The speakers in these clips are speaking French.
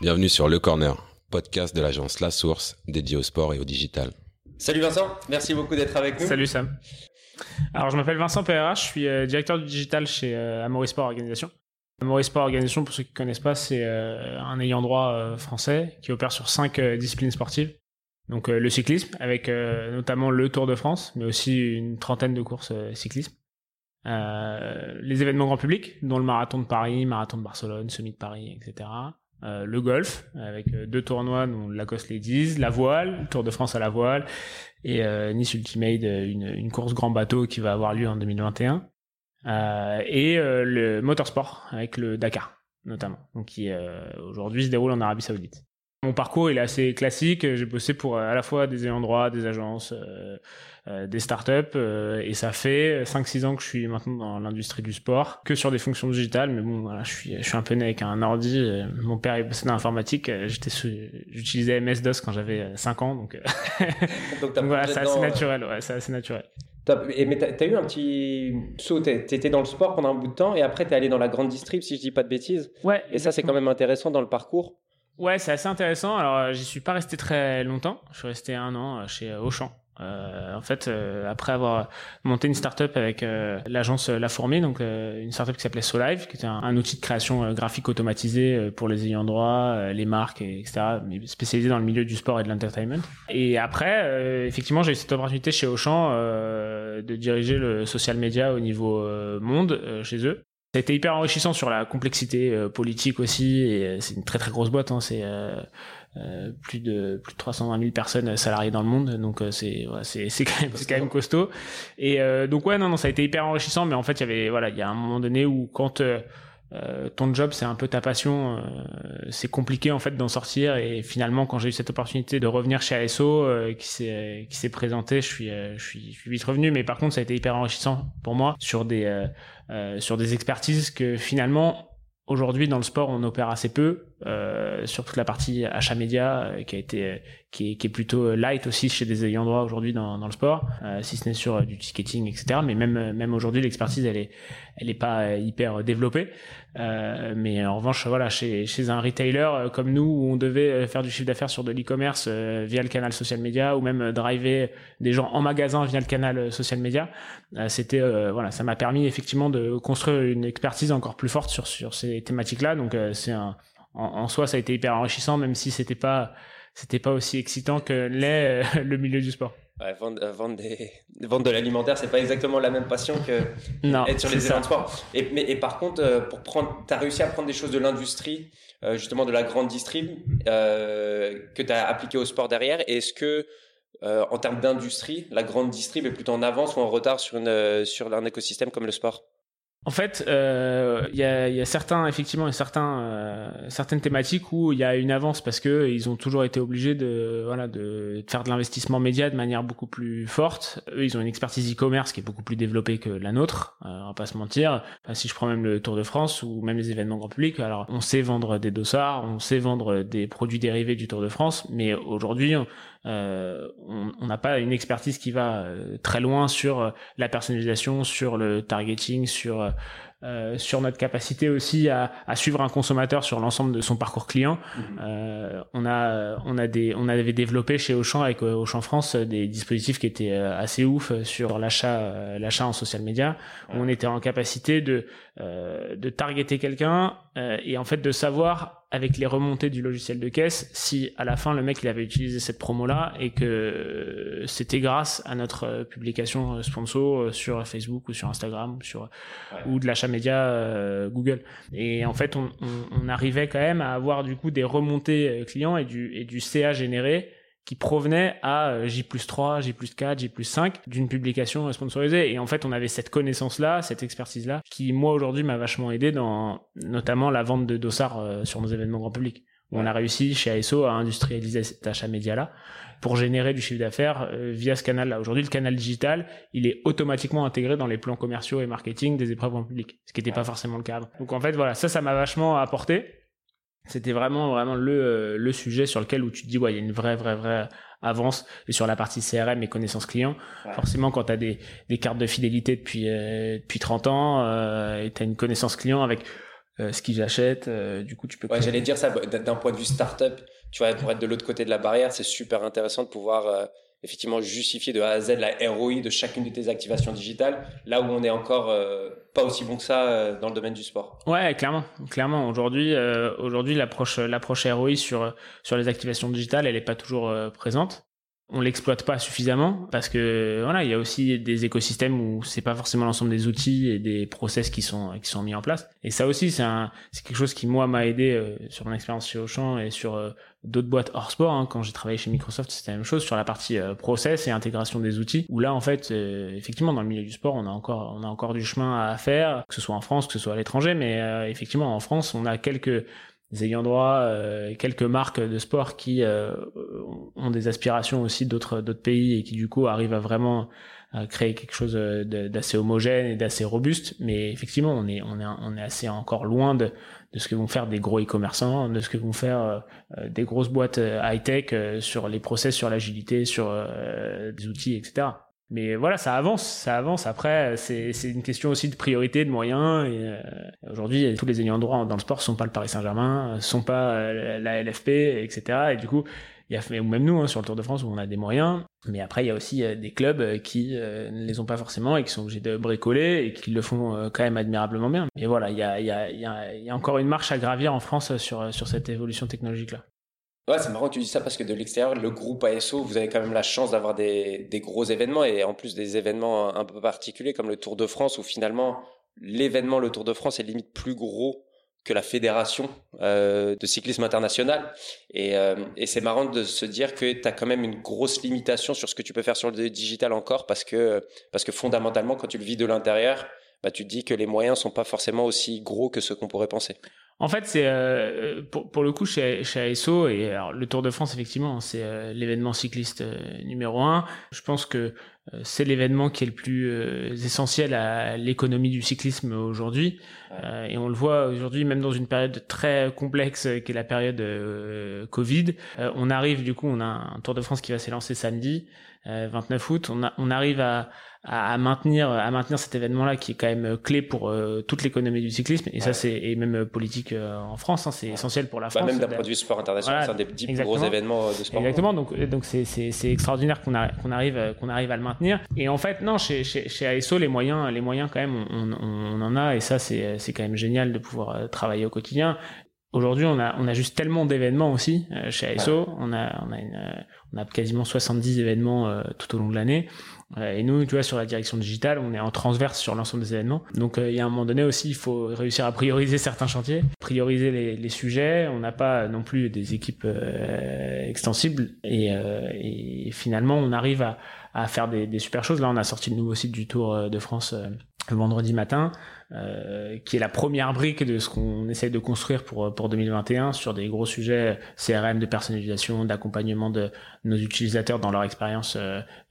Bienvenue sur Le Corner, podcast de l'agence La Source dédié au sport et au digital. Salut Vincent, merci beaucoup d'être avec nous. Salut Sam. Alors je m'appelle Vincent PRH, je suis euh, directeur du digital chez euh, Amaury Sport Organisation. Amaury Sport Organisation, pour ceux qui ne connaissent pas, c'est euh, un ayant droit français qui opère sur cinq disciplines sportives. Donc le cyclisme, avec notamment le Tour de France, mais aussi une trentaine de courses cyclisme. les événements grand public, dont le marathon de Paris, marathon de Barcelone, semi de Paris, etc. Euh, le golf avec euh, deux tournois dont Lacoste Ladies, la voile, Tour de France à la voile et euh, Nice Ultimate, une, une, course grand bateau qui va avoir lieu en 2021 et le motorsport avec le Dakar notamment, donc qui aujourd'hui se déroule en Arabie Saoudite. Mon parcours il est assez classique. J'ai bossé pour à la fois des ayants droit, des agences, euh, des startups euh, et ça fait 5-6 ans que je suis maintenant dans l'industrie du sport, que sur des fonctions digitales. Mais bon, voilà, je suis, je suis un peu né avec un ordi. Mon père est bossé dans l'informatique. J'étais, j'utilisais MS-DOS quand j'avais 5 ans, donc, donc, voilà, c'est assez naturel. Ouais, c'est assez naturel. Et, mais t'as as eu un petit saut, t'étais dans le sport pendant un bout de temps et après t'es allé dans la grande distrib, si je dis pas de bêtises. Ouais. Et ça, c'est quand même intéressant dans le parcours. Ouais, c'est assez intéressant. Alors, j'y suis pas resté très longtemps. Je suis resté un an chez Auchan. Euh, en fait, euh, après avoir monté une startup avec euh, l'agence La Fourmi, donc une startup qui s'appelait Solive, qui était un, outil de création graphique automatisé pour les ayants droit, les marques, etc., mais spécialisé dans le milieu du sport et de l'entertainment. Et après, effectivement, j'ai eu cette opportunité chez Auchan de diriger le social media au niveau monde chez eux. Ça a été hyper enrichissant sur la complexité politique aussi, et c'est une très très grosse boîte. Hein, c'est euh, plus de plus de 320 000 personnes salariées dans le monde donc euh, c'est ouais, c'est c'est quand même c'est quand même costaud et euh, donc ouais non non ça a été hyper enrichissant mais en fait il y avait voilà il y a un moment donné où quand ton job c'est un peu ta passion c'est compliqué en fait d'en sortir. Et finalement quand j'ai eu cette opportunité de revenir chez ASO qui s'est qui s'est présenté je suis je suis je suis vite revenu. Mais par contre ça a été hyper enrichissant pour moi sur des sur des expertises que finalement Aujourd'hui, dans le sport, on opère assez peu euh, sur toute la partie achat média euh, qui a été qui est, qui est, plutôt light aussi chez des ayants droit aujourd'hui dans, dans le sport, euh, si ce n'est sur du ticketing, etc. Mais même même aujourd'hui, l'expertise elle est elle est pas hyper développée. Euh, mais en revanche, voilà, chez chez un retailer comme nous où on devait faire du chiffre d'affaires sur de l'e-commerce via le canal social media ou même driver des gens en magasin via le canal social media, c'était voilà, ça m'a permis effectivement de construire une expertise encore plus forte sur sur ces thématiques-là. Donc c'est un en, soi, ça a été hyper enrichissant, même si c'était pas c'était pas aussi excitant que l'est euh, le milieu du sport. Ouais, vendre, euh, vendre, des, vendre de l'alimentaire, c'est pas exactement la même passion que non, être sur les événements de sport. Et, mais, et par contre, euh, pour prendre, t'as réussi à prendre des choses de l'industrie, justement de la grande distrib, euh, que t'as appliqué au sport derrière. Est-ce que, en termes d'industrie, la grande distrib est plutôt en avance ou en retard sur une sur un écosystème comme le sport? En fait, il euh, y, a, y, a, certains, effectivement, euh, certaines thématiques où il y a une avance parce que ils ont toujours été obligés de, faire de l'investissement média de manière beaucoup plus forte. Eux, ils ont une expertise e-commerce qui est beaucoup plus développée que la nôtre. Euh, on va pas se mentir. si je prends même le Tour de France ou même les événements grand public, alors on sait vendre des dossards, on sait vendre des produits dérivés du Tour de France, mais aujourd'hui, euh, on n'a pas une expertise qui va euh, très loin sur euh, la personnalisation, sur le targeting, sur euh, sur notre capacité aussi à, à, suivre un consommateur sur l'ensemble de son parcours client. Mhm. Euh, on a on a des on avait développé chez Auchan avec Auchan France des dispositifs qui étaient assez ouf sur l'achat l'achat en social media. Où on était en capacité de de targeter quelqu'un et en fait de savoir avec les remontées du logiciel de caisse si à la fin le mec il avait utilisé cette promo là et que euh, c'était grâce à notre euh, publication euh, sponsor sur Facebook ou sur Instagram sur ou de l'achat média Google. Et en fait on, on, on, arrivait quand même à avoir du coup des remontées clients et du et du CA généré qui provenait à euh, J plus 3, J plus 4, J plus 5 d'une publication sponsorisée. Et en fait, on avait cette connaissance-là, cette expertise-là, qui, moi, aujourd'hui, m'a vachement aidé dans notamment la vente de dossards euh, sur nos événements grand public. On a réussi chez ASO à industrialiser cet achat média-là pour générer du chiffre d'affaires euh, via ce canal-là. Aujourd'hui, le canal digital, il est automatiquement intégré dans les plans commerciaux et marketing des épreuves grand public, ce qui n'était pas forcément le cas. Donc en fait, voilà, ça, ça m'a vachement apporté c'était vraiment vraiment le euh, le sujet sur lequel où tu te dis ouais il y a une vraie vraie vraie avance et sur la partie CRM et connaissances clients forcément quand tu as des des cartes de fidélité depuis euh, depuis 30 ans euh, et tu as une connaissance client avec ce qu'ils achètent. du coup, tu peux. Ouais, j'allais dire ça d'un point de vue startup. Tu vois, pour être de l'autre côté de la barrière, c'est super intéressant de pouvoir effectivement justifier de A à Z la ROI de chacune de tes activations digitales, là où on est encore euh, pas aussi bon que ça euh, dans le domaine du sport. Ouais, clairement, clairement. Aujourd'hui, euh, aujourd'hui l'approche l'approche ROI sur sur les activations digitales, elle est pas toujours présente on l'exploite pas suffisamment parce que voilà il y a aussi des écosystèmes où c'est pas forcément l'ensemble des outils et des process qui sont qui sont mis en place et ça aussi c'est c'est quelque chose qui moi m'a aidé euh, sur mon expérience chez Auchan et sur euh, d'autres boîtes hors sport hein. quand j'ai travaillé chez Microsoft c'était la même chose sur la partie euh, process et intégration des outils où là en fait effectivement dans le milieu du sport on a encore on a encore du chemin à faire que ce soit en France que ce soit à l'étranger mais effectivement en France on a quelques des ayants droit, euh, quelques marques de sport qui euh, ont des aspirations aussi d'autres d'autres pays et qui du coup arrivent à vraiment créer quelque chose d'assez homogène et d'assez robuste. Mais effectivement, on est on est on est assez encore loin de de ce que vont faire des gros e-commerçants, de ce que vont faire euh, des grosses boîtes high tech sur les process, sur l'agilité, sur des outils, etc. Mais voilà, ça avance, ça avance. Après, c'est une question aussi de priorité, de moyens. Euh, aujourd'hui, tous les ayants droit dans le sport sont pas le Paris Saint-Germain, sont pas euh, la LFP, etc. Et du coup, il y a même nous hein, sur le Tour de France où on a des moyens. Mais après, il y a aussi euh, des clubs qui ne les ont pas forcément et qui sont obligés de bricoler et qui le font quand même admirablement bien. Et voilà, il y a, y, a, y, a, y a encore une marche à gravir en France sur sur cette évolution technologique là. Ouais, c'est marrant que tu dis ça parce que de l'extérieur, le groupe ASO, vous avez quand même la chance d'avoir des, des gros événements et en plus des événements un peu particuliers comme le Tour de France où finalement l'événement, le Tour de France est limite plus gros que la fédération euh, de cyclisme international. Et, euh, et c'est marrant de se dire que tu as quand même une grosse limitation sur ce que tu peux faire sur le digital encore parce que, parce que fondamentalement, quand tu le vis de l'intérieur, bah, tu te dis que les moyens sont pas forcément aussi gros que ce qu'on pourrait penser. En fait, c'est euh, pour, pour, le coup chez, chez ASO et alors, le Tour de France effectivement, c'est euh, l'événement cycliste euh, numéro un. Je pense que c'est l'événement qui est le plus essentiel à l'économie du cyclisme aujourd'hui. et on le voit aujourd'hui, même dans une période très complexe qui est la période Covid. on arrive du coup, on a un Tour de France qui va s'élancer samedi, 29 août. On, a, on arrive à à, maintenir à maintenir cet événement là qui est quand même euh, clé pour euh, toute l'économie du cyclisme. Et ça c'est et même euh, politique en France hein, c'est essentiel pour la bah, France même d'un point de vue sport international c'est un des dix plus gros événements de sport. Exactement. Donc donc c'est c'est c'est extraordinaire qu'on qu'on arrive qu'on arrive à le maintenir. Et en fait non chez chez chez ASO les moyens les moyens quand même on, on, on en a. Et ça c'est c'est quand même génial de pouvoir travailler au quotidien Aujourd'hui, on a, on a juste tellement d'événements aussi chez ASO. On a, on a, une, on a quasiment 70 événements tout au long de l'année. Et nous, tu vois, sur la direction digitale, on est en transverse sur l'ensemble des événements. Donc, euh, il y a un moment donné aussi, il faut réussir à prioriser certains chantiers, prioriser les, les sujets. On n'a pas non plus des équipes euh, extensibles. Et, euh, et, finalement, on arrive à, à faire des, des, super choses. Là, on a sorti le nouveau site du Tour de France le vendredi matin, qui est la première brique de ce qu'on essaye de construire pour pour 2021 sur des gros sujets CRM, de personnalisation, d'accompagnement de nos utilisateurs dans leur expérience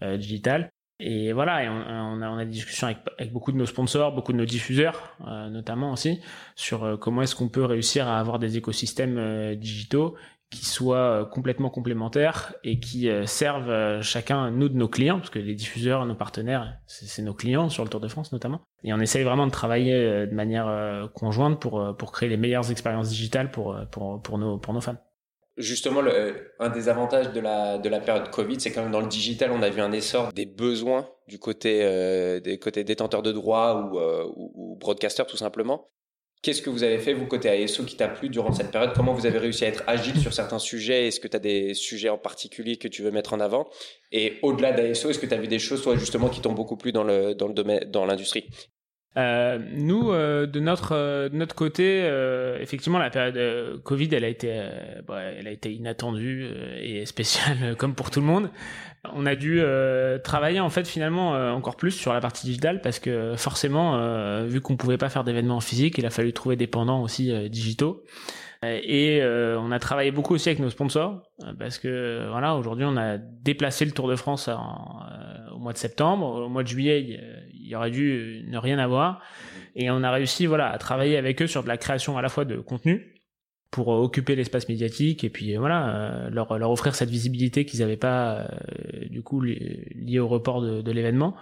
digitale. Et voilà, et on, a, on a des discussions avec, beaucoup de nos sponsors, beaucoup de nos diffuseurs, euh, notamment aussi, sur euh, comment est-ce qu'on peut réussir à avoir des écosystèmes euh, digitaux qui soient complètement complémentaires et qui servent chacun, nous, de nos clients, parce que les diffuseurs, nos partenaires, c'est nos clients sur le Tour de France notamment. Et on essaye vraiment de travailler de manière conjointe pour, pour créer les meilleures expériences digitales pour, pour, pour, nos, pour nos fans justement, un des avantages de la, de la période Covid, c'est quand même dans le digital, on a vu un essor des besoins du côté euh, des côtés détenteurs de droits ou, euh, ou, broadcasters tout simplement. Qu'est-ce que vous avez fait, vous, côté ASO, qui t'a plu durant cette période? Comment vous avez réussi à être agile sur certains sujets? Est-ce que tu as des sujets en particulier que tu veux mettre en avant? Et au-delà d'ASO, est-ce que tu as vu des choses, toi, justement, qui t'ont beaucoup plu dans dans le domaine, dans l'industrie? Euh, nous, euh, de notre euh, de notre côté, euh, effectivement, la période Covid, elle a été, bah, elle a été inattendue et spéciale comme pour tout le monde. On a dû travailler en fait finalement encore plus sur la partie digitale parce que forcément, vu qu'on pouvait pas faire d'événements physiques, il a fallu trouver des pendants aussi digitaux. Et on a travaillé beaucoup aussi avec nos sponsors parce que voilà, aujourd'hui on a déplacé le Tour de France en, au mois de septembre. Au mois de juillet, il y aurait dû ne rien avoir. Et on a réussi voilà, à travailler avec eux sur de la création à la fois de contenu pour occuper l'espace médiatique et puis voilà euh, leur, leur offrir cette visibilité qu'ils n'avaient pas euh, du coup liée au report de, de l'événement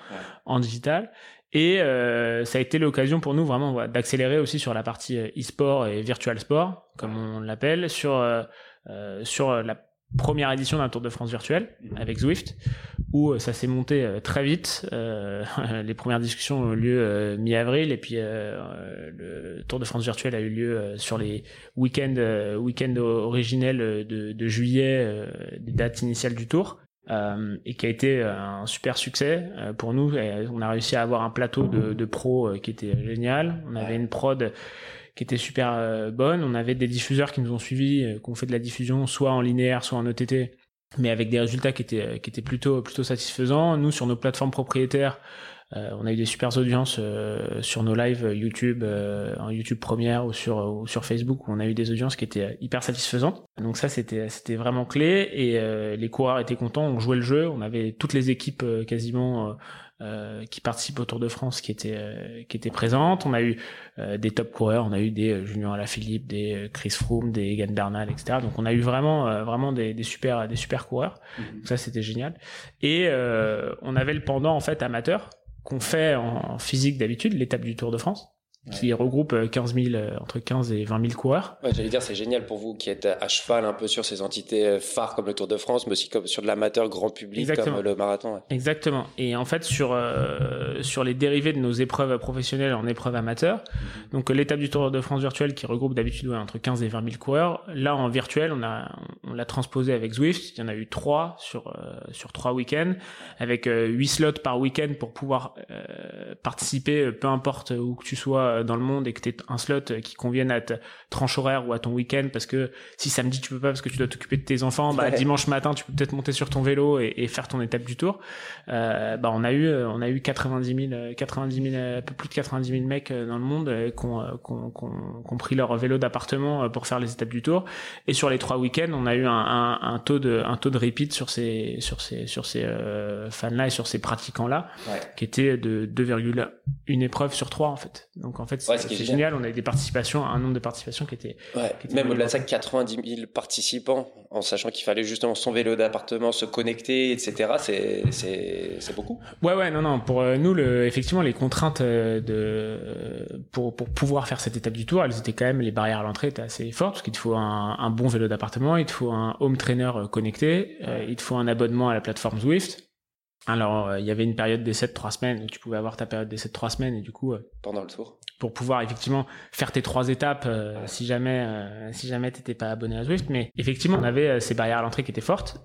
en digital Et ça a été l'occasion pour nous vraiment d'accélérer aussi sur la partie e-sport et virtual sport, comme on l'appelle, sur sur la première édition d'un Tour de France virtuel avec Zwift, où euh, ça s'est monté euh, très vite. Euh, les premières discussions ont eu lieu mi-avril, et puis le Tour de France virtuel a eu lieu sur les week-ends week originels de, de juillet, des dates initiales du Tour. Et qui a été un super succès pour nous. on a réussi à avoir un plateau de, de pros qui était génial. On avait une prod qui était super euh, bonne. On avait des diffuseurs qui nous ont suivis, euh, qui ont fait de la diffusion soit en linéaire, soit en OTT, mais avec des résultats qui étaient, euh, qui étaient plutôt, plutôt satisfaisants. Nous, sur nos plateformes propriétaires, on a eu des super audiences sur nos lives YouTube, en YouTube première ou sur, ou sur Facebook, où on a eu des audiences qui étaient hyper satisfaisantes. Donc ça, c'était, c'était vraiment clé. Et les coureurs étaient contents, on jouait le jeu, on avait toutes les équipes quasiment euh, qui participent au Tour de France qui étaient euh, qui étaient présentes. On a eu euh, des top coureurs, on a eu des Julien Alaphilippe, des Chris Froome, des Egan Bernal, etc. Donc on a eu vraiment vraiment des, des super des super coureurs. Mhm. Donc ça c'était génial. Et on avait le pendant en fait amateur qu'on fait en physique d'habitude, l'étape du Tour de France qui regroupe 15 000, euh, entre 15 et 20 000 coureurs. Ouais, J'allais dire, c'est génial pour vous qui êtes à cheval un peu sur ces entités euh, phares comme le Tour de France, mais aussi comme sur de l'amateur grand public comme le marathon. Exactement. Et en fait, sur, euh, sur les dérivés de nos épreuves professionnelles en épreuves amateurs, mhm. donc l'étape du Tour de France virtuel qui regroupe d'habitude entre 15 et 20 000 coureurs, là en virtuel, on a on l'a transposé avec Zwift. Il y en a eu trois sur, sur trois week-ends, avec huit slots par week-end pour pouvoir participer, peu importe où que tu sois euh, dans le monde et que tu aies un slot euh, qui convienne à ta tranche horaire ou à ton week-end parce que si samedi tu peux pas parce que tu dois t'occuper de tes enfants, bah, dimanche matin tu peux peut-être monter sur ton vélo et, faire ton étape du tour. Euh, bah on a eu on a eu 90 000 90 000 un peu plus de 90 000 mecs dans le monde qui ont, pris leur vélo d'appartement pour faire les étapes du tour et sur les trois week-ends on a eu un, taux de un taux de repeat sur ces sur ces sur ces fans là et sur ces pratiquants là qui était de 2,1 épreuves sur 3 en fait. Donc en fait, c'est génial. On a eu des participations, un nombre de participations qui était. Même au-delà de ça, 90 000 participants, en sachant qu'il fallait justement son vélo d'appartement, se connecter, etc. C'est beaucoup. Ouais, ouais, non, non. Pour euh, nous, le, effectivement, les contraintes euh, de pour pour pouvoir faire cette étape du tour, elles étaient quand même les barrières à l'entrée étaient assez fortes parce qu'il te faut un, un bon vélo d'appartement, il te faut un home trainer euh, connecté, il te faut un abonnement à la plateforme Zwift. Alors, euh, il y avait une période d'essai de trois semaines, tu pouvais avoir ta période d'essai de trois semaines, et du coup... Euh, Pendant le tour. Pour pouvoir effectivement faire tes trois étapes, euh, si jamais si jamais t'étais pas abonné à Zwift. Mais effectivement, on avait ces barrières à l'entrée qui étaient fortes,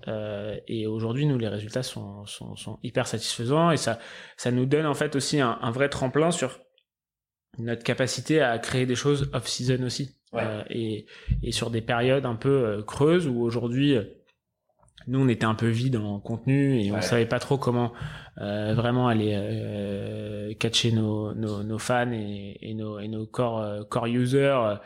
et aujourd'hui, nous, les résultats sont, sont, sont, hyper satisfaisants, et ça, ça nous donne en fait aussi un, un vrai tremplin sur notre capacité à créer des choses off-season aussi. et, et sur des périodes un peu creuses, où aujourd'hui nous on était un peu vide en contenu et on savait pas trop comment euh, vraiment aller euh, catcher nos, nos, nos, fans et, et, nos, et nos core, euh, core users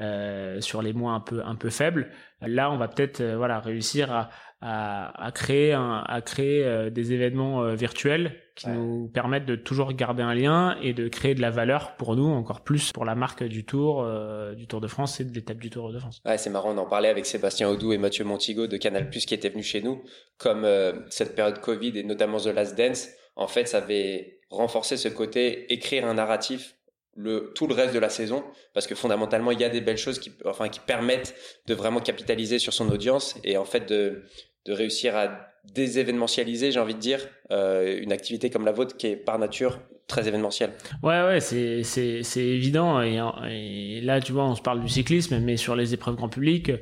euh, sur les mois un peu un peu faibles. Là on va peut-être euh, voilà réussir à, à, à créer un, à créer euh, des événements virtuels qui nous permettent de toujours garder un lien et de créer de la valeur pour nous encore plus pour la marque du Tour euh, du Tour de France et de l'étape du Tour de France. Ouais, c'est marrant, on en parlait avec Sébastien Audou et Mathieu Montigo de Canal+ qui étaient venus chez nous comme euh, cette période Covid et notamment The Last Dance, en fait, ça avait renforcé ce côté écrire un narratif le tout le reste de la saison parce que fondamentalement il y a des belles choses qui enfin qui permettent de vraiment capitaliser sur son audience et en fait de de réussir à désévénementialiser, j'ai envie de dire, euh, une activité comme la vôtre qui est par nature très événementielle. Ouais, ouais, c'est, c'est, c'est évident. Et, là, tu vois, on se parle du cyclisme, mais sur les épreuves grand public,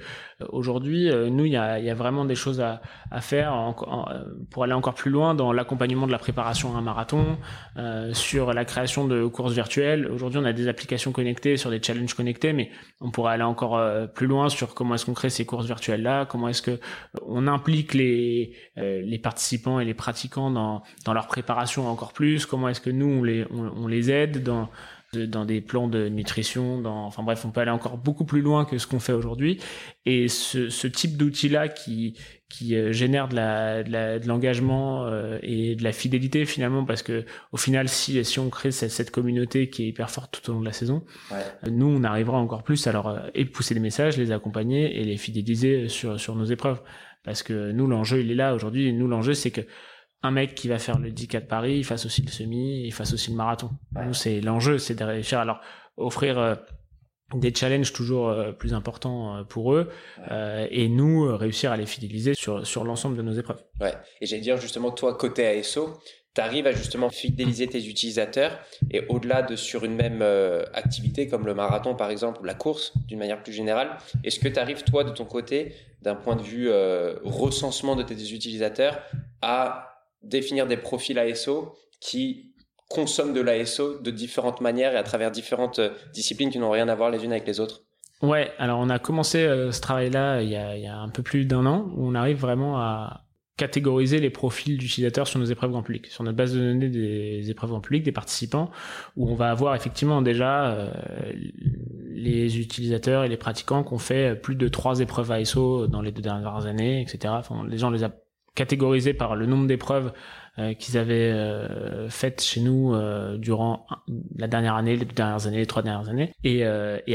Aujourd'hui, euh, nous, il y a, y a, vraiment des choses à, faire euh, pour aller encore plus loin dans l'accompagnement de la préparation à un marathon, euh, sur la création de courses virtuelles. Aujourd'hui, on a des applications connectées, sur des challenges connectés, mais on pourrait aller encore euh, plus loin sur comment est-ce qu'on crée ces courses virtuelles-là, comment est-ce que on implique les, les participants et les pratiquants dans, dans leur préparation encore plus, comment est-ce que nous, on les, on les aide dans dans des plans de nutrition, dans, enfin bref, on peut aller encore beaucoup plus loin que ce qu'on fait aujourd'hui. Et ce, ce type d'outil-là qui, qui euh, génère de la, de l'engagement euh, et de la fidélité finalement, parce que au final, si, si on crée cette, cette communauté qui est hyper forte tout au long de la saison, nous, on arrivera encore plus à leur euh, et pousser des messages, les accompagner et les fidéliser sur, sur nos épreuves. Parce que nous, l'enjeu, il est là aujourd'hui. Nous, l'enjeu, c'est que un mec qui va faire le 10K de Paris, il fasse aussi le semi, il fasse aussi le marathon. Nous, c'est l'enjeu, c'est de réussir à leur offrir euh, des challenges toujours euh, plus importants euh, pour eux et nous réussir à les fidéliser sur, sur l'ensemble de nos épreuves. Ouais. Et j'allais dire justement toi côté ASO, tu arrives à justement fidéliser tes utilisateurs et au-delà de sur une même activité comme le marathon par exemple ou la course d'une manière plus générale, est-ce que tu arrives toi de ton côté d'un point de vue recensement de tes utilisateurs à définir des profils ASO qui consomment de l'ASO de différentes manières et à travers différentes euh, disciplines qui n'ont rien à voir les unes avec les autres Ouais, alors on a commencé euh, ce travail-là il, y a un peu plus d'un an, où on arrive vraiment à catégoriser les profils d'utilisateurs sur nos épreuves grand public, sur notre base de données des épreuves grand public, des participants, où on va avoir effectivement déjà euh, les utilisateurs et les pratiquants qui ont fait plus de trois épreuves ASO dans les deux dernières années, etc. Les gens les catégorisés par le nombre d'épreuves euh, qu'ils avaient euh, faites chez nous euh, durant la dernière année, les deux dernières années, les trois dernières années. Et,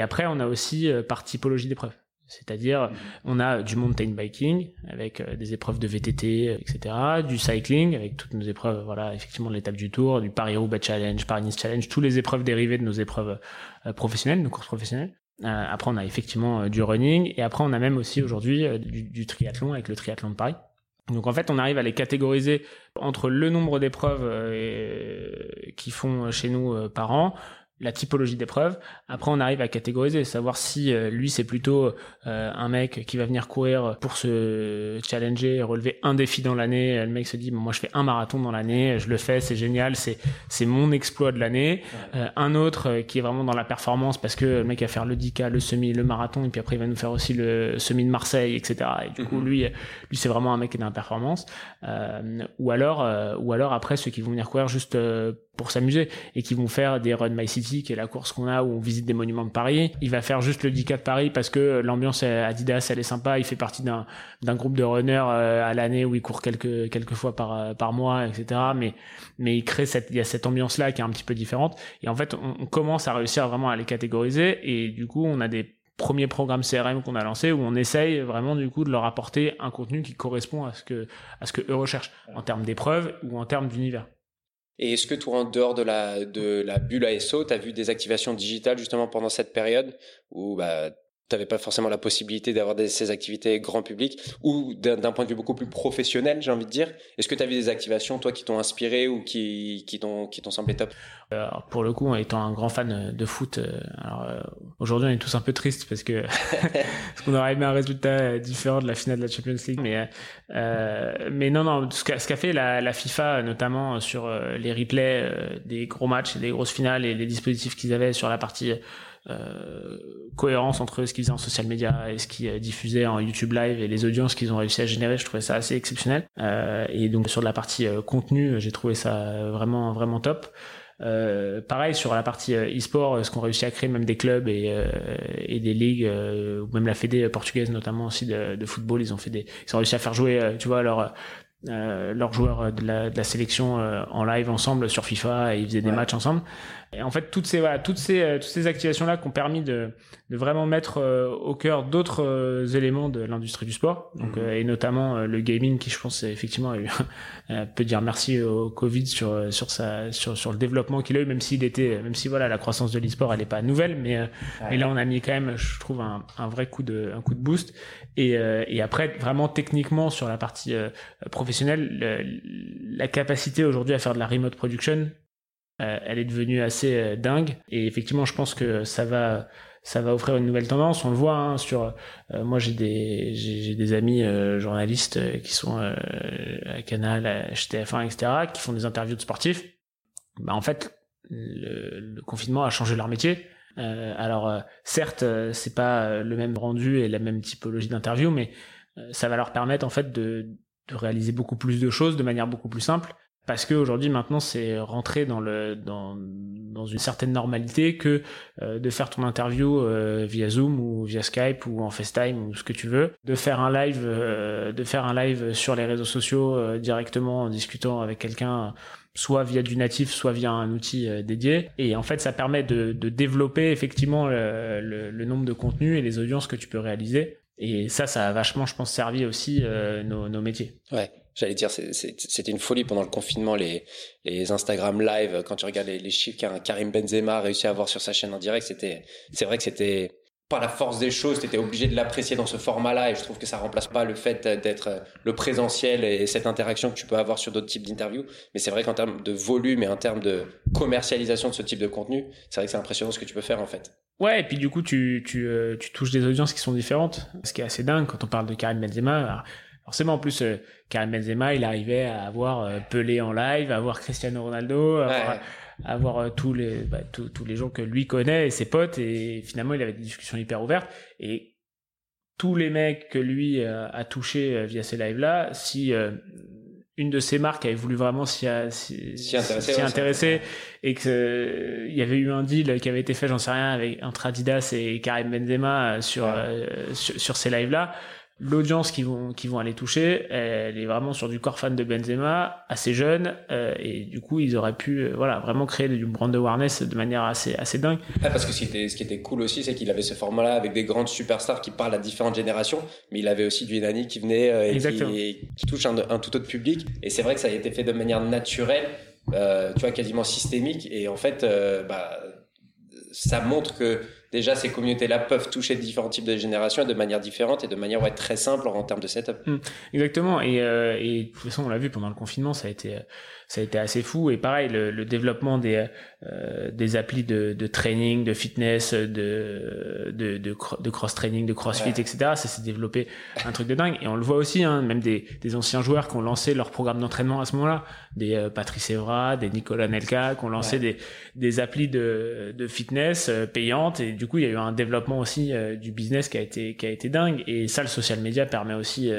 après, on a aussi par typologie d'épreuves. C'est-à-dire, on a du mountain biking avec des épreuves de VTT, etc., du cycling avec toutes nos épreuves, voilà, effectivement, de l'étape du Tour, du Paris-Roubaix Challenge, Paris-Nice Challenge, toutes les épreuves dérivées de nos épreuves professionnelles, nos courses professionnelles. après, on a effectivement du running et après, on a même aussi aujourd'hui du triathlon avec le triathlon de Paris. Donc en fait, on arrive à les catégoriser entre le nombre d'épreuves euh, qu'ils font chez nous euh, par an, la typologie d'épreuve. Après, on arrive à catégoriser, savoir si euh, lui c'est plutôt euh, un mec qui va venir courir pour se challenger, relever un défi dans l'année. Le mec se dit moi je fais un marathon dans l'année, je le fais, c'est génial, c'est c'est mon exploit de l'année. Euh, un autre qui est vraiment dans la performance parce que le mec va faire le 10K, le semi, le marathon et puis après il va nous faire aussi le semi de Marseille, etc. Et du coup mhm. lui lui c'est vraiment un mec qui est dans la performance. ou alors ou alors après ceux qui vont venir courir juste pour s'amuser et qui vont faire des Run My City, qui est la course qu'on a où on visite des monuments de Paris. Il va faire juste le 10K de Paris parce que l'ambiance Adidas, elle est sympa. Il fait partie d'un d'un groupe de runners euh, à l'année où il court quelques quelques fois par euh, par mois, etc. Mais mais il crée cette il y a cette ambiance là qui est un petit peu différente. Et en fait, on, commence à réussir vraiment à les catégoriser et du coup, on a des premiers programmes CRM qu'on a lancés où on essaye vraiment du coup de leur apporter un contenu qui correspond à ce que à ce que eux recherchent en termes d'épreuves ou en termes d'univers. Et est-ce que toi, en dehors de la, de la bulle ASO, tu as vu des activations digitales justement pendant cette période où bah, tu n'avais pas forcément la possibilité d'avoir ces activités grand public ou d'un point de vue beaucoup plus professionnel, j'ai envie de dire. Est-ce que tu as vu des activations, toi, qui t'ont inspiré ou qui, qui t'ont semblé top? Euh, alors, Pour le coup, étant un grand fan de foot, euh, euh, aujourd'hui, on est tous un peu tristes parce que parce qu'on aurait aimé un résultat différent de la finale de la Champions League. Mais, euh, mais non, non, ce qu'a fait la, la, FIFA, notamment sur les replays des gros matchs des grosses finales et les dispositifs qu'ils avaient sur la partie cohérence entre ce qu'ils faisaient en social media et ce qu'ils diffusaient en YouTube Live et les audiences qu'ils ont réussi à générer, je trouvais ça assez exceptionnel. Euh, et donc sur la partie euh, contenu, j'ai trouvé ça vraiment vraiment top. Euh, pareil sur la partie e-sport, ce qu'on réussit à créer même des clubs et, et des ligues, ou même la Fédé portugaise notamment aussi de, de, football, ils ont fait des, ils ont réussi à faire jouer, tu vois, leur euh, leurs joueurs de la, de la sélection euh, en live ensemble sur FIFA et ils faisaient des matchs ensemble. Et en fait, toutes ces voilà, toutes ces euh, toutes ces activations là qui ont permis de, de vraiment mettre au cœur d'autres éléments de l'industrie du sport, donc mhm. et notamment le gaming qui je pense effectivement a eu peut dire merci au Covid sur sur sa sur sur le développement qu'il a eu, même s'il était même si voilà la croissance de l'e-sport elle est pas nouvelle, mais mais là on a mis quand même je trouve un, un vrai coup de un coup de boost. Et et après vraiment techniquement sur la partie professionnelle la capacité aujourd'hui à faire de la remote production, euh, elle est devenue assez euh, dingue. Et effectivement, je pense que ça va, ça va offrir une nouvelle tendance. On le voit hein, sur. Euh, moi, j'ai des, j'ai, des amis journalistes qui sont à Canal, à HTF1, etc., qui font des interviews de sportifs. Bah, en fait, le, confinement a changé leur métier. alors, certes, c'est pas le même rendu et la même typologie d'interview, mais ça va leur permettre en fait de de réaliser beaucoup plus de choses de manière beaucoup plus simple parce qu'aujourd'hui maintenant c'est rentré dans le dans, dans une certaine normalité que euh, de faire ton interview euh, via Zoom ou via Skype ou en FaceTime ou ce que tu veux de faire un live euh, de faire un live sur les réseaux sociaux directement en discutant avec quelqu'un soit via du natif soit via un outil dédié et en fait ça permet de, de développer effectivement le, le, le nombre de contenus et les audiences que tu peux réaliser Et ça, ça a vachement, je pense, servi aussi nos, nos métiers. Ouais. J'allais dire, c'était une folie pendant le confinement, les, les Instagram live, quand tu regardes les, chiffres qu'un Karim Benzema a réussi à avoir sur sa chaîne en direct, c'était, c'est vrai que c'était, par la force des choses, tu étais obligé de l'apprécier dans ce format-là et je trouve que ça remplace pas le fait d'être le présentiel et cette interaction que tu peux avoir sur d'autres types d'interviews. Mais c'est vrai qu'en termes de volume et en termes de commercialisation de ce type de contenu, c'est vrai que c'est impressionnant ce que tu peux faire en fait. Ouais, et puis du coup, tu, tu, euh, tu touches des audiences qui sont différentes. Ce qui est assez dingue quand on parle de Karim Benzema. Forcément, en plus, euh, Karim Benzema, il arrivait à avoir euh, Pelé en live, à avoir Cristiano Ronaldo, à avoir, euh, tous les bah, tous, tous les gens que lui connaît et ses potes. Et finalement, il avait des discussions hyper ouvertes. Et tous les mecs que lui a touché via ces lives-là, si une de ces marques avait voulu vraiment s'y intéresser, intéresser et que il y avait eu un deal qui avait été fait, j'en sais rien, avec entre Adidas et Karim Benzema sur, sur, sur ces lives-là l'audience qu'ils vont qui vont aller toucher elle est vraiment sur du corps fan de Benzema assez jeune euh, et du coup ils auraient pu euh, voilà vraiment créer du brand awareness de manière assez assez dingue. Parce que ce qui était ce qui était cool aussi c'est qu'il avait ce format là avec des grandes superstars qui parlent à différentes générations mais il avait aussi du Nani qui venait euh, et qui, qui, touche un, un, tout autre public. Et c'est vrai que ça a été fait de manière naturelle tu vois quasiment systémique. Et en fait bah ça montre que déjà ces communautés-là peuvent toucher différents types de générations de manière différente et de manière ouais, très simple en termes de setup. Mmh. exactement. Euh, et de toute façon, on l'a vu pendant le confinement, ça a été ça a été assez fou. Et pareil, le, le développement des euh, des applis de, de training, de fitness, de de, de, de cross training, de crossfit, etc. Ça s'est développé un truc de dingue. Et on le voit aussi, hein, même des, des anciens joueurs qui ont lancé leur programme d'entraînement à ce moment-là, des euh, Patrice Evra, des Nicolas Nelka, qui ont lancé des des applis de de fitness euh, payantes. Et du coup, il y a eu un développement aussi euh, du business qui a été qui a été dingue. Et ça, le social media permet aussi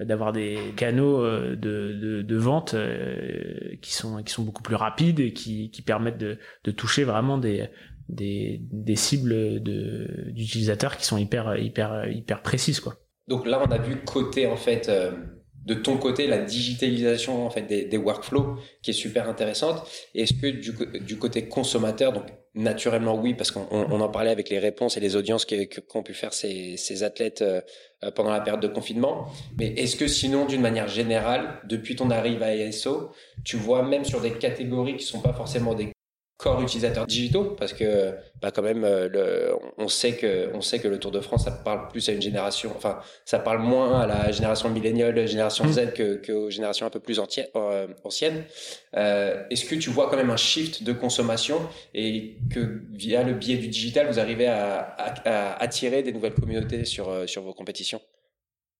d'avoir des canaux de, de, de vente qui sont qui sont beaucoup plus rapides et qui, qui permettent de, de toucher vraiment des des, des cibles de d'utilisateurs qui sont hyper hyper hyper précises quoi. Donc là on a vu côté en fait euh, de ton côté la digitalisation en fait des, des workflows qui est super intéressante. Est-ce que du, du côté consommateur donc naturellement oui parce qu'on on en parlait avec les réponses et les audiences qu'ont pu faire ces, ces athlètes euh, pendant la période de confinement. Mais est-ce que sinon d'une manière générale depuis ton arrivée à ESO tu vois même sur des catégories qui sont pas forcément des corps utilisateurs digitaux parce que bah quand même euh, le, on sait que on sait que le Tour de France ça parle plus à une génération enfin ça parle moins à la génération milléniale la génération Z que, que aux générations un peu plus euh, anciennes. Euh, est-ce que tu vois quand même un shift de consommation et que via le biais du digital vous arrivez à, à, à attirer des nouvelles communautés sur sur vos compétitions?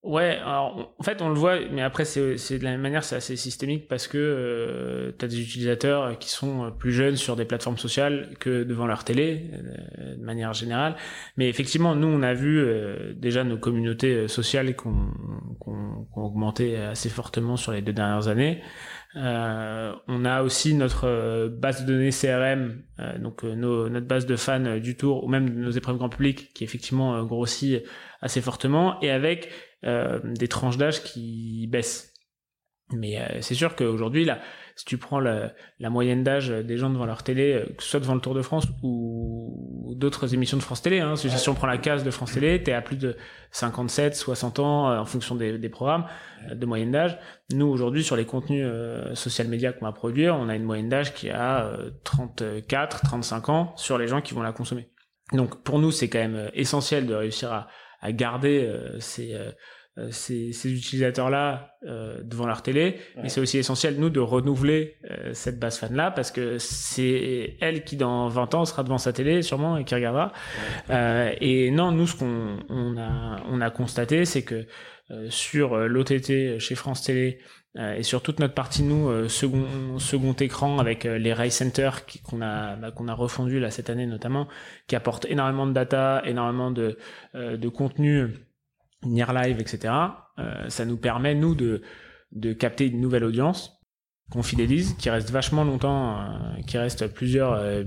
Ouais, alors en fait on le voit, mais après c'est de la même manière, c'est assez systémique parce que euh, tu as des utilisateurs qui sont plus jeunes sur des plateformes sociales que devant leur télé, euh, de manière générale. Mais effectivement, nous on a vu euh, déjà nos communautés sociales qui ont, augmenté assez fortement sur les deux dernières années. Euh, on a aussi notre base de données CRM, donc notre base de fans du tour ou même nos épreuves grand public qui effectivement grossit assez fortement et avec euh, des tranches d'âge qui baissent. Mais euh, c'est sûr qu'aujourd'hui, là, si tu prends la, moyenne d'âge des gens devant leur télé, euh, que ce soit devant le Tour de France ou d'autres émissions de France Télé, hein, si, on prend la case de France Télé, t'es à plus de 57, 60 ans en fonction des, programmes de moyenne d'âge. Nous, aujourd'hui, sur les contenus social médias qu'on va produire, on a une moyenne d'âge qui a 34, 35 ans sur les gens qui vont la consommer. Donc pour nous, c'est quand même essentiel de réussir à, à garder ces, euh, ces, ces utilisateurs-là euh, devant leur télé. Mais c'est aussi essentiel, nous, de renouveler euh, cette base fan-là, parce que c'est elle qui, dans 20 ans, sera devant sa télé, sûrement, et qui regardera. Euh, et non, nous, ce qu'on on a, on a constaté, c'est que sur l'OTT chez France Télé, et sur toute notre partie nous second second écran avec les Ray Center qu'on a bah, qu'on a refondu là cette année notamment qui apporte énormément de data énormément de de contenu Near Live, etc. Euh, ça nous permet, nous, de, de capter une nouvelle audience qu'on fidélise, qui reste vachement longtemps, euh, qui reste plusieurs euh,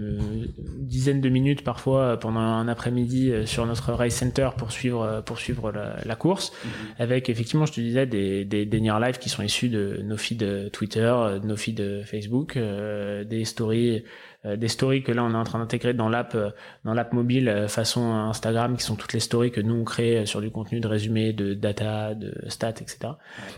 dizaines de minutes parfois pendant un après-midi sur notre race center pour suivre pour suivre la, course, mhm. avec effectivement, je te disais, des, des, des near live qui sont issus de nos feeds Twitter, de nos feeds Facebook, des stories des stories que là on est en train d'intégrer dans l'app dans l'app mobile façon Instagram qui sont toutes les stories que nous on crée sur du contenu de résumé de data de stats etc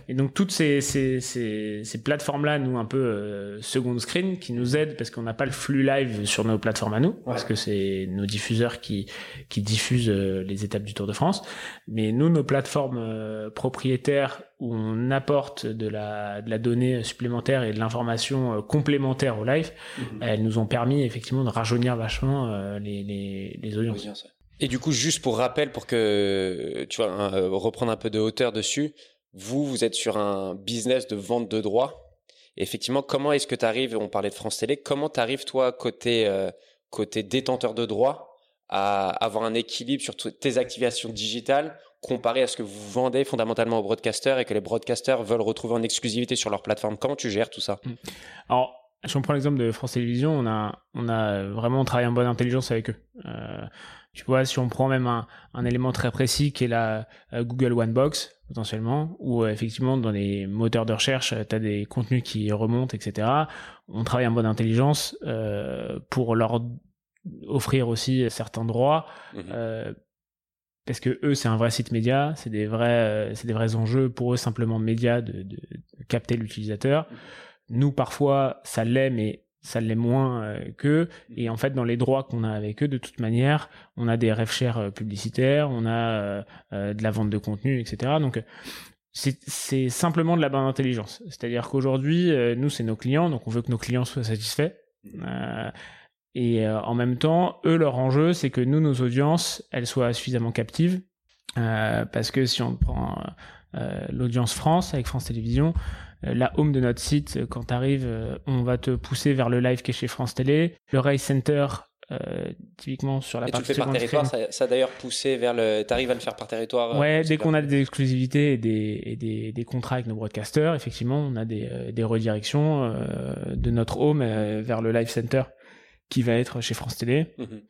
et donc toutes ces ces, ces, ces plateformes là nous un peu second screen qui nous aident parce qu'on n'a pas le flux live sur nos plateformes à nous parce que c'est nos diffuseurs qui qui diffusent les étapes du Tour de France. Mais nous nos plateformes propriétaires où on apporte de la, de la donnée supplémentaire et de l'information euh, complémentaire au live, mhm. elles nous ont permis effectivement de rajeunir vachement euh, les, les, les audiences. Et du coup, juste pour rappel, pour que tu vois, euh, reprendre un peu de hauteur dessus, vous, vous êtes sur un business de vente de droits. effectivement, comment est-ce que tu arrives, on parlait de France Télé, comment tu arrives toi côté, côté détenteur de droits à avoir un équilibre sur tes activations digitales comparé à ce que vous vendez fondamentalement aux broadcasters et que les broadcasters veulent retrouver en exclusivité sur leur plateforme Comment tu gères tout ça? Mm. Alors, si on prend l'exemple de France Télévisions, on a, on a vraiment travaillé en bonne intelligence avec eux. Euh, tu vois, si on prend même un, un élément très précis qui est la Google One Box, potentiellement, où euh, effectivement dans les moteurs de recherche, tu as des contenus qui remontent, etc. On travaille en bonne intelligence euh, pour leur offrir aussi certains droits. Mm-hmm. Euh, parce que eux c'est un vrai site média, c'est des vrais euh, c'est des vrais enjeux pour eux simplement média de, de, capter l'utilisateur. Nous parfois ça l'est mais ça l'est moins euh, qu'eux et en fait dans les droits qu'on a avec eux de toute manière on a des rêves chers euh, publicitaires, on a de la vente de contenu etc. Donc c'est simplement de la bonne intelligence. C'est-à-dire qu'aujourd'hui, nous, c'est nos clients, donc on veut que nos clients soient satisfaits. Euh, et euh, en même temps, eux, leur enjeu, c'est que nous, nos audiences, elles soient suffisamment captives. Euh, parce que si on prend euh, l'audience France avec France Télévisions, la home de notre site, quand tu arrives, on va te pousser vers le live qui est chez France Télé. Le Race Center, typiquement sur la et partie tu le fais par territoire, ça, ça, a d'ailleurs poussé vers le. T'arrives à le faire par territoire. Ouais, dès qu'on a des exclusivités et des, et des, des, contrats avec nos broadcasters, effectivement, on a des, des redirections de notre home vers le live center qui va être chez France Télé mhm.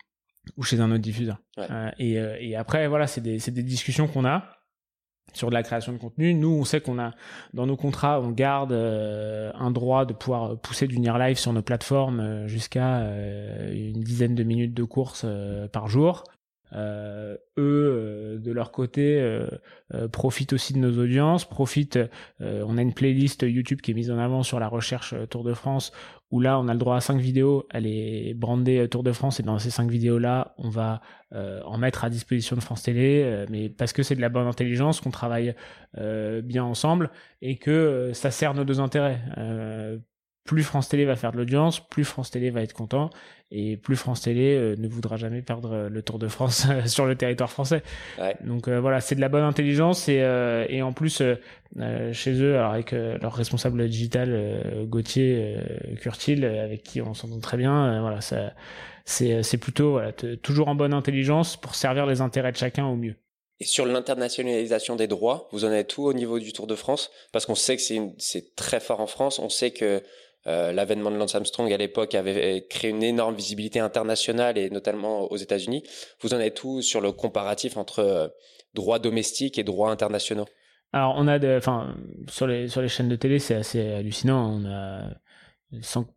ou chez un autre diffuseur. Euh, et, euh, et, après, voilà, c'est des, des, discussions qu'on a sur de la création de contenu. Nous, on sait qu'on a dans nos contrats, on garde euh, un droit de pouvoir pousser du near live sur nos plateformes jusqu'à une dizaine de minutes de course par jour. Euh, eux, de leur côté, euh, profitent aussi de nos audiences, profitent. on a une playlist YouTube qui est mise en avant sur la recherche Tour de France où là on a le droit à cinq vidéos, elle est brandée Tour de France et dans ces cinq vidéos là on va euh, en mettre à disposition de France Télé, euh, mais parce que c'est de la bonne intelligence, qu'on travaille euh, bien ensemble et que ça sert nos deux intérêts plus France Télé va faire de l'audience, plus France Télé va être content, et plus France Télé euh, ne voudra jamais perdre euh, le Tour de France sur le territoire français. Donc euh, voilà, c'est de la bonne intelligence, et, et en plus, chez eux, alors avec leur responsable digital, Gauthier Curtil, avec qui on s'entend très bien, voilà, ça, c'est, plutôt voilà, toujours en bonne intelligence pour servir les intérêts de chacun au mieux. Et sur l'internationalisation des droits, vous en êtes tout au niveau du Tour de France? Parce qu'on sait que c'est, c'est très fort en France. On sait que euh, l'avènement de Lance Armstrong à l'époque avait créé une énorme visibilité internationale et notamment aux États-Unis. Vous en êtes tout sur le comparatif entre euh, droits domestiques et droits internationaux? Alors on a, enfin sur les sur les chaînes de télé c'est assez hallucinant. On a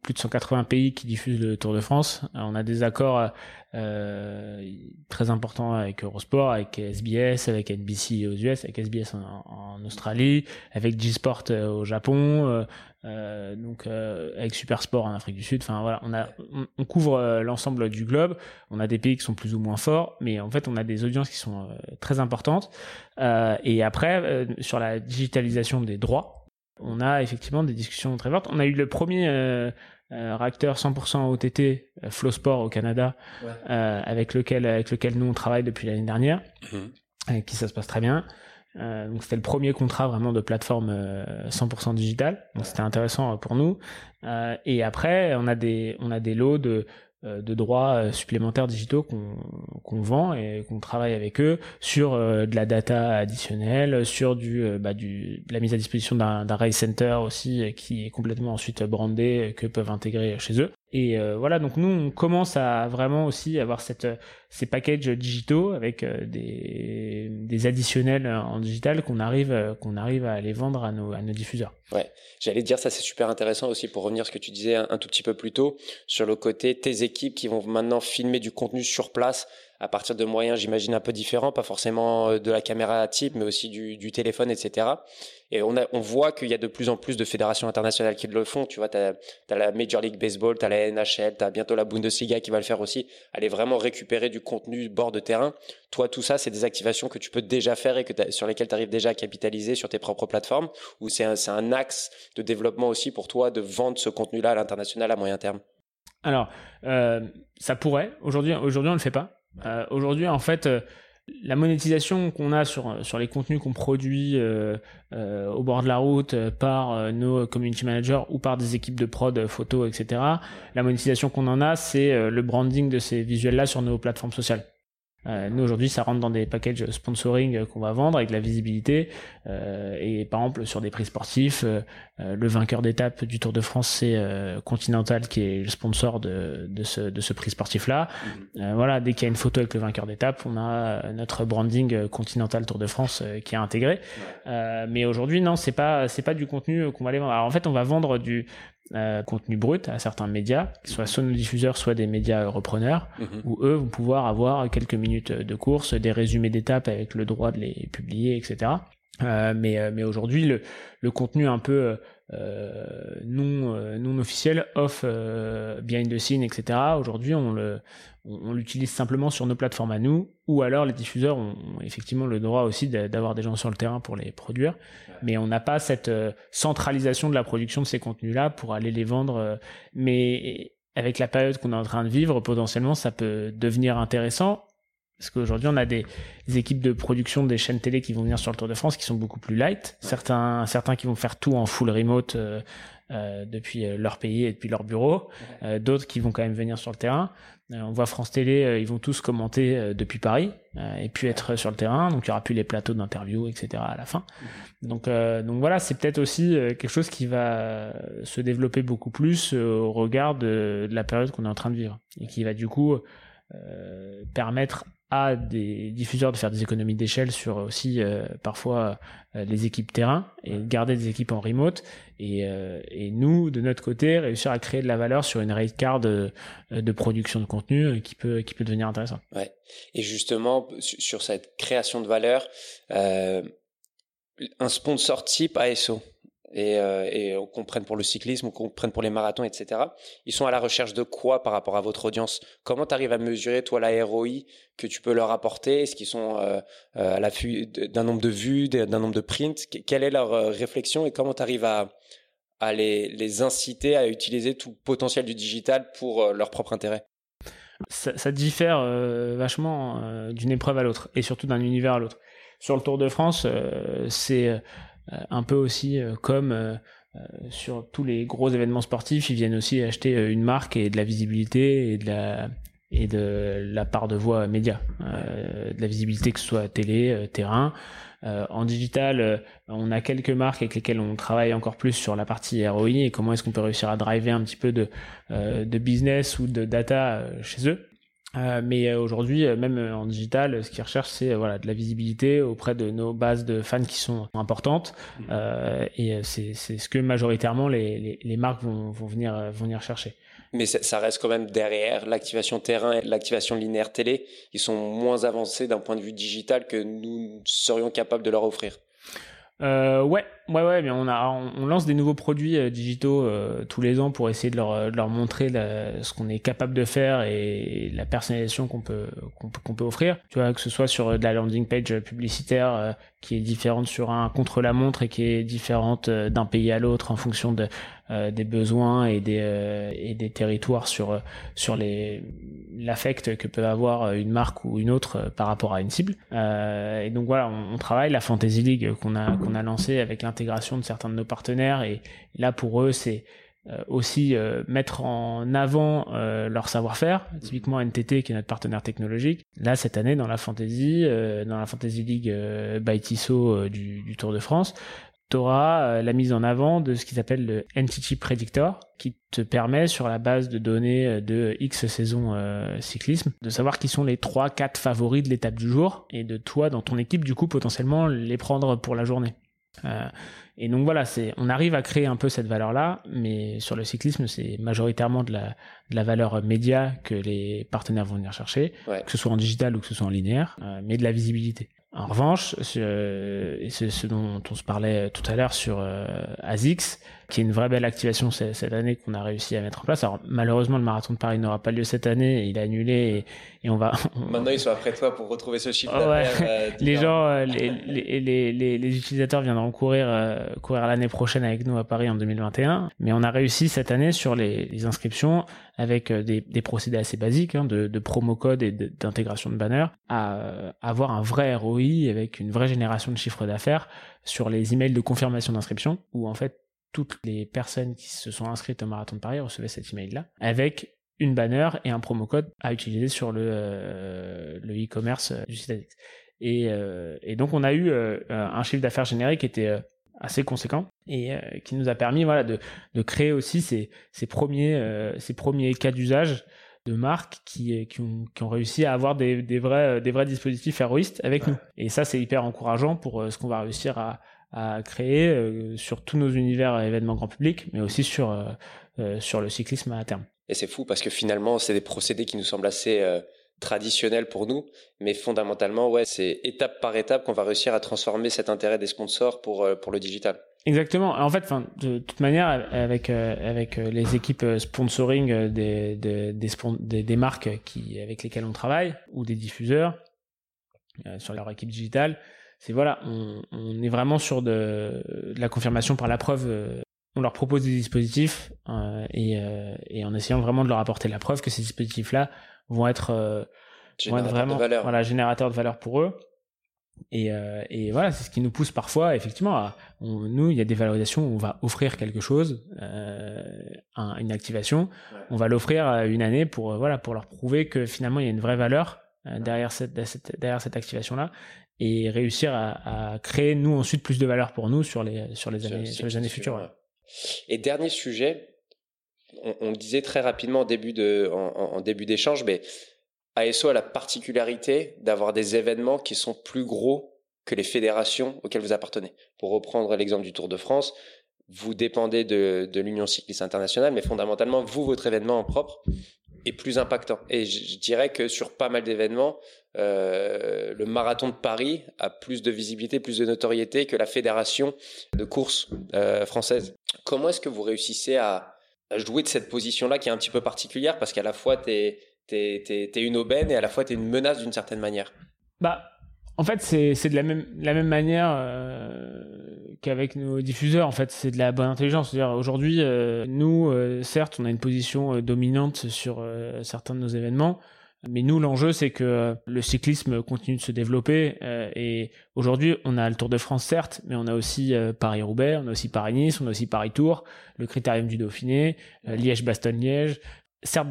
plus de 180 pays qui diffusent le Tour de France. on a des accords euh, très importants avec Eurosport, avec SBS, avec NBC aux US, avec SBS en, Australie, avec G-Sport euh, au Japon, euh, euh donc euh, avec Supersport en Afrique du Sud. Enfin voilà, on a on, couvre l'ensemble du globe. On a des pays qui sont plus ou moins forts, mais en fait on a des audiences qui sont très importantes. et après sur la digitalisation des droits on a effectivement des discussions très fortes. On a eu le premier euh, euh réacteur 100% OTT euh, Flowsport au Canada, euh, avec lequel avec lequel nous on travaille depuis l'année dernière, mhm. avec qui ça se passe très bien. donc c'était le premier contrat vraiment de plateforme 100% digital, donc c'était intéressant pour nous. et après on a des on a des lots de de droits euh, supplémentaires digitaux qu'on vend et qu'on travaille avec eux sur euh, de la data additionnelle, sur du, bah, la mise à disposition d'un race center aussi qui est complètement ensuite brandé que peuvent intégrer chez eux. Et euh, voilà, donc nous, on commence à vraiment aussi avoir cette, ces packages digitaux avec euh, des, additionnels en digital qu'on arrive, arrive à aller vendre à nos, à nos diffuseurs. Ouais, j'allais dire ça, c'est super intéressant aussi pour revenir à ce que tu disais un, tout petit peu plus tôt sur le côté tes équipes qui vont maintenant filmer du contenu sur place à partir de moyens, j'imagine, un peu différents, pas forcément euh, de la caméra type, mais aussi du, téléphone, etc. Et on, voit qu'il y a de plus en plus de fédérations internationales qui le font. Tu vois, tu as, la Major League Baseball, tu as la NHL, tu as bientôt la Bundesliga qui va le faire aussi. Aller vraiment récupérer du contenu bord de terrain. Toi, tout ça, c'est des activations que tu peux déjà faire et que sur lesquelles tu arrives déjà à capitaliser sur tes propres plateformes ou c'est un, axe de développement aussi pour toi de vendre ce contenu-là à l'international à moyen terme? Alors, euh, ça pourrait. Aujourd'hui, aujourd'hui, on ne le fait pas. Euh, Aujourd'hui, en fait, euh, la monétisation qu'on a sur, sur les contenus qu'on produit euh, euh, au bord de la route euh, par nos community managers ou par des équipes de prod photo, etc., la monétisation qu'on en a, c'est le branding de ces visuels-là sur nos plateformes sociales. Euh, nous aujourd'hui, ça rentre dans des packages sponsoring euh, qu'on va vendre avec de la visibilité. Euh, et par exemple, sur des prix sportifs, euh, euh, le vainqueur d'étape du Tour de France, c'est Continental qui est le sponsor de, de, ce, de ce prix sportif-là. Mhm. voilà, dès qu'il y a une photo avec le vainqueur d'étape, on a notre branding Continental Tour de France qui est intégré. mais aujourd'hui, non, c'est pas c'est pas du contenu qu'on va aller vendre. Alors en fait, on va vendre du euh, contenu brut à certains médias, soient soit nos diffuseurs, soit des médias repreneurs, mhm. où eux vont pouvoir avoir quelques minutes de course, des résumés d'étapes avec le droit de les publier, etc. Euh, mais euh, mais aujourd'hui le, le contenu un peu euh, non euh, non officiel off behind the scene etc aujourd'hui on le on, l'utilise simplement sur nos plateformes à nous ou alors les diffuseurs ont, effectivement le droit aussi d'avoir des gens sur le terrain pour les produire. Mais on n'a pas cette centralisation de la production de ces contenus là pour aller les vendre mais avec la période qu'on est en train de vivre potentiellement ça peut devenir intéressant parce qu'aujourd'hui, on a des, équipes de production des chaînes télé qui vont venir sur le Tour de France qui sont beaucoup plus light. Certains, certains qui vont faire tout en full remote euh, euh, depuis euh, leur pays et depuis leur bureau. D'autres qui vont quand même venir sur le terrain. on voit France Télé, ils vont tous commenter depuis Paris et puis être sur le terrain. Donc il y aura plus les plateaux d'interview, etc. à la fin. Donc, donc voilà, c'est peut-être aussi quelque chose qui va se développer beaucoup plus au regard de, de la période qu'on est en train de vivre et qui va du coup permettre à des diffuseurs de faire des économies d'échelle sur aussi euh, parfois euh, les équipes terrain et garder des équipes en remote et, euh, et, nous de notre côté réussir à créer de la valeur sur une rate card de, de production de contenu qui peut qui peut devenir intéressant. Ouais. Et justement sur cette création de valeur un sponsor type ASO et, euh, et qu'on prenne pour le cyclisme ou qu'on prenne pour les marathons, etc. Ils sont à la recherche de quoi par rapport à votre audience? Comment tu arrives à mesurer, toi, la ROI que tu peux leur apporter? Est-ce qu'ils sont euh, euh à l'affût d'un nombre de vues, d'un nombre de prints? Quelle est leur euh, réflexion et comment tu arrives à, les, inciter à utiliser tout potentiel du digital pour leur propre intérêt? Ça, diffère vachement d'une épreuve à l'autre et surtout d'un univers à l'autre. Sur le Tour de France, c'est un peu aussi euh, comme euh, sur tous les gros événements sportifs, ils viennent aussi acheter une marque et de la visibilité et de la et de la part de voix média, de la visibilité que ce soit télé, terrain. en digital, on a quelques marques avec lesquelles on travaille encore plus sur la partie ROI et comment est-ce qu'on peut réussir à driver un petit peu de business ou de data chez eux. Euh, mais euh, aujourd'hui, euh, même en digital, ce qu'ils recherchent, c'est voilà de la visibilité auprès de nos bases de fans qui sont importantes. Mmh. Euh, et c'est ce que majoritairement les, les, les, marques vont, vont venir vont venir chercher. Mais ça reste quand même derrière l'activation terrain et l'activation linéaire télé. Ils sont moins avancés d'un point de vue digital que nous serions capables de leur offrir. Euh, ouais, ouais, ouais, mais on a, on, lance des nouveaux produits euh, digitaux euh, tous les ans pour essayer de leur, leur montrer ce qu'on est capable de faire et la personnalisation qu'on peut, qu'on peut, qu'on peut offrir. Tu vois, que ce soit sur de la landing page publicitaire qui est différente sur un contre-la-montre et qui est différente d'un pays à l'autre en fonction de euh, des besoins et des euh, territoires sur les l'affect que peut avoir une marque ou une autre par rapport à une cible. Euh, et donc voilà, on, travaille la Fantasy League qu'on a qu'on a lancé avec l'intégration de certains de nos partenaires et là pour eux c'est aussi mettre en avant leur savoir-faire, typiquement NTT qui est notre partenaire technologique. Là cette année dans la Fantasy, dans la Fantasy League by Tissot du, Tour de France, auras la mise en avant de ce qu'ils appellent le Entity Predictor, qui te permet, sur la base de données de X saisons cyclisme, de savoir qui sont les 3-4 favoris de l'étape du jour, et de toi, dans ton équipe, du coup, potentiellement les prendre pour la journée. Euh, et donc voilà, c'est, on arrive à créer un peu cette valeur-là, mais sur le cyclisme, c'est majoritairement de la, de la valeur média que les partenaires vont venir chercher, que ce soit en digital ou que ce soit en linéaire, euh, mais de la visibilité. En revanche, c'est ce dont on se parlait tout à l'heure sur euh, ASICS, qui est une vraie belle activation cette année qu'on a réussi à mettre en place. Alors malheureusement le marathon de Paris n'aura pas lieu cette année, il est annulé et, on va. Maintenant ils sont après toi pour retrouver ce chiffre. Euh, les gens, euh, les, les, les, les, utilisateurs viendront courir courir l'année prochaine avec nous à Paris en 2021, mais on a réussi cette année sur les, inscriptions avec des, des, procédés assez basiques hein, de, de, promo code et d'intégration de, banners à avoir un vrai ROI avec une vraie génération de chiffre d'affaires sur les emails de confirmation d'inscription où en fait toutes les personnes qui se sont inscrites au marathon de Paris recevaient cet email-là avec une banner et un promo code à utiliser sur le euh, e-commerce du site. Et, euh, et, donc on a eu euh, un chiffre d'affaires généré qui était assez conséquent et qui nous a permis voilà de, de créer aussi ces, ces premiers ces premiers cas d'usage de marques qui, qui, ont, qui ont réussi à avoir des, des vrais des vrais dispositifs héroïstes avec nous et ça c'est hyper encourageant pour ce qu'on va réussir à, à créer euh, sur tous nos univers événements grand public, mais aussi sur, euh, euh, sur le cyclisme à terme. Et c'est fou parce que finalement, c'est des procédés qui nous semblent assez traditionnels pour nous, mais fondamentalement, ouais, c'est étape par étape qu'on va réussir à transformer cet intérêt des sponsors pour, pour le digital. Exactement. En fait, de toute manière, avec avec les équipes sponsoring des des, des, marques qui avec lesquelles on travaille ou des diffuseurs sur leur équipe digitale, c'est voilà, on, est vraiment sur de, la confirmation par la preuve. Euh, on leur propose des dispositifs euh, euh, et, en essayant vraiment de leur apporter la preuve que ces dispositifs-là vont être, vraiment voilà, générateurs de valeur pour eux. Et, voilà, c'est ce qui nous pousse parfois, effectivement, à, nous, il y a des valorisations où on va offrir quelque chose, une activation, on va l'offrir une année pour, voilà, pour leur prouver que finalement il y a une vraie valeur derrière cette, derrière cette activation-là et réussir à, créer nous ensuite plus de valeur pour nous sur les sur les années sur les années futures. Et dernier sujet, on, le disait très rapidement en début d'échange, mais ASO a la particularité d'avoir des événements qui sont plus gros que les fédérations auxquelles vous appartenez. Pour reprendre l'exemple du Tour de France, vous dépendez de, de l'Union cycliste internationale, mais fondamentalement, vous, votre événement en propre, est plus impactant. Et je, dirais que sur pas mal d'événements, euh, le marathon de Paris a plus de visibilité, plus de notoriété que la fédération de course euh, française. Comment est-ce que vous réussissez à, jouer de cette position-là qui est un petit peu particulière parce qu'à la fois t'es es, une aubaine et à la fois t'es une menace d'une certaine manière Bah, en fait, c'est de la même, la même manière euh, qu'avec nos diffuseurs. En fait, c'est de la bonne intelligence. Aujourd'hui, euh, nous, euh, certes, on a une position dominante sur certains de nos événements, mais nous, l'enjeu, c'est que le cyclisme continue de se développer. et aujourd'hui, on a le Tour de France, certes, mais on a aussi Paris-Roubaix, on a aussi Paris-Nice, on a aussi Paris-Tour, le Critérium du Dauphiné, Liège-Bastogne-Liège. Certes,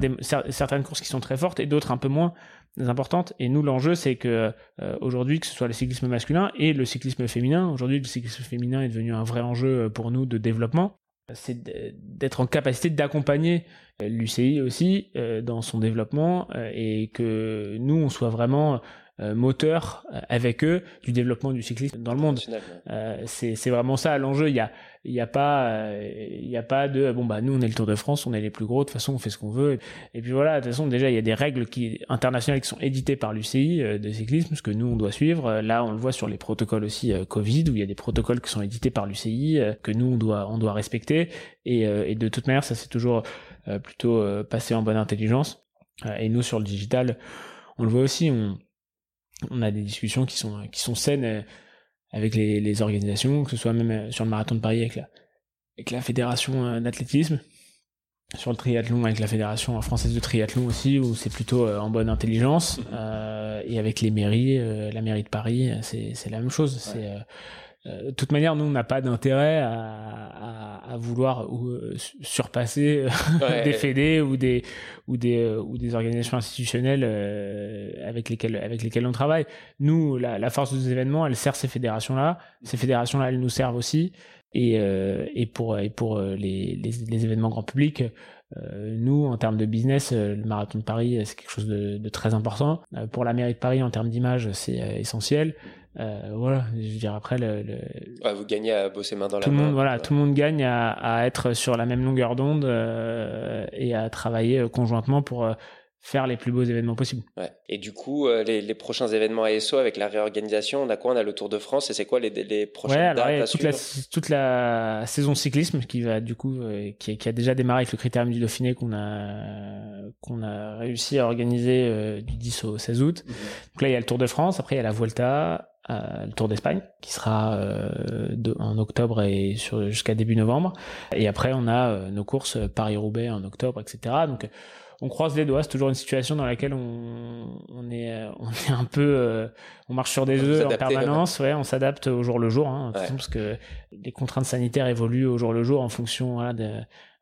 certaines courses qui sont très fortes et d'autres un peu moins importantes. Et nous, l'enjeu, c'est que euh, aujourd'hui, que ce soit le cyclisme masculin et le cyclisme féminin, aujourd'hui, le cyclisme féminin est devenu un vrai enjeu euh, pour nous de développement. C'est d'être en capacité d'accompagner euh, l'UCI aussi dans son développement et que nous, on soit vraiment euh, moteur euh, avec eux du développement du cyclisme dans le monde. Euh, c'est vraiment ça l'enjeu. Il y a il y a pas il y a pas de bon bah nous on est le Tour de France, on est les plus gros de toute façon on fait ce qu'on veut et, puis voilà de toute façon déjà il y a des règles qui internationales qui sont éditées par l'UCI de cyclisme ce que nous on doit suivre. Là on le voit sur les protocoles aussi Covid où il y a des protocoles qui sont édités par l'UCI que nous on doit on doit respecter et, et de toute manière ça c'est toujours plutôt passé en bonne intelligence et nous sur le digital on le voit aussi on on a des discussions qui sont qui sont saines euh, avec les, les organisations, que ce soit même euh, sur le marathon de Paris avec la avec la fédération euh, d'athlétisme, sur le triathlon avec la fédération française de triathlon aussi où c'est plutôt en bonne intelligence euh, et avec les mairies, la mairie de Paris, c'est la même chose. C'est de toute manière, nous, on n'a pas d'intérêt à, à, vouloir surpasser des fédés ou des ou des ou des organisations institutionnelles avec lesquelles avec lesquelles on travaille. Nous, la, la force des événements, elle sert ces fédérations-là. Ces fédérations-là, elles nous servent aussi. Et, et pour et pour les, les, les événements grand public, euh, nous, en termes de business, euh, le marathon de Paris, c'est quelque chose de, de très important. Euh, pour la mairie de Paris, en termes d'image, c'est essentiel. Voilà, je veux dire après le, le... vous gagnez à bosser main dans tout la main. Monde, voilà, tout le monde gagne à, à, être sur la même longueur d'onde et à travailler conjointement pour faire les plus beaux événements possibles. Ouais. Et du coup, euh, les, les, prochains événements ASO avec la réorganisation, on a quoi? On a le Tour de France et c'est quoi les, les prochaines ouais, alors, dates toute, la, toute la saison cyclisme qui va du coup, euh, qui, qui, a déjà démarré avec le Critérium du Dauphiné qu'on a qu'on a réussi à organiser euh, du 10 au 16 août. Mhm. Donc là, il y a le Tour de France, après il y a la Vuelta, le Tour d'Espagne qui sera de, en octobre et jusqu'à début novembre. Et après, on a nos courses Paris-Roubaix en octobre, etc. Donc on croise les doigts. C'est toujours une situation dans laquelle on, on est, euh, on est un peu, euh, on marche sur des œufs en permanence. Ouais, on s'adapte au jour le jour, hein, parce que les contraintes sanitaires évoluent au jour le jour en fonction de,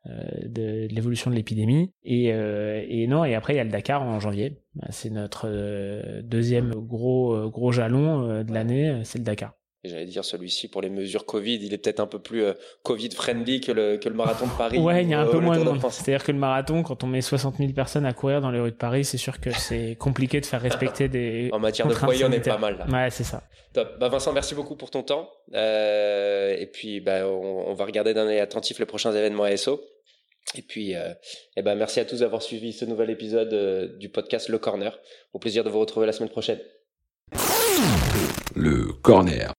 euh, de, l'évolution de l'épidémie. Et, et non, et après il y a le Dakar en janvier. C'est notre deuxième gros gros jalon de l'année, c'est le Dakar. J'allais dire celui-ci pour les mesures Covid, il est peut-être un peu plus euh, Covid friendly que le, que le marathon de Paris. ouais, il y a un peu moins de monde. C'est-à-dire que le marathon, quand on met 60 000 personnes à courir dans les rues de Paris, c'est sûr que c'est compliqué de faire respecter des. en matière de foyer, on est pas mal là. Ouais, c'est ça. Top. Bah Vincent, merci beaucoup pour ton temps. Euh, et puis, bah, on, on va regarder d'un œil attentif les prochains événements ASO. Et puis, euh, eh ben, merci à tous d'avoir suivi ce nouvel épisode euh, du podcast Le Corner. Au plaisir de vous retrouver la semaine prochaine. Le Corner.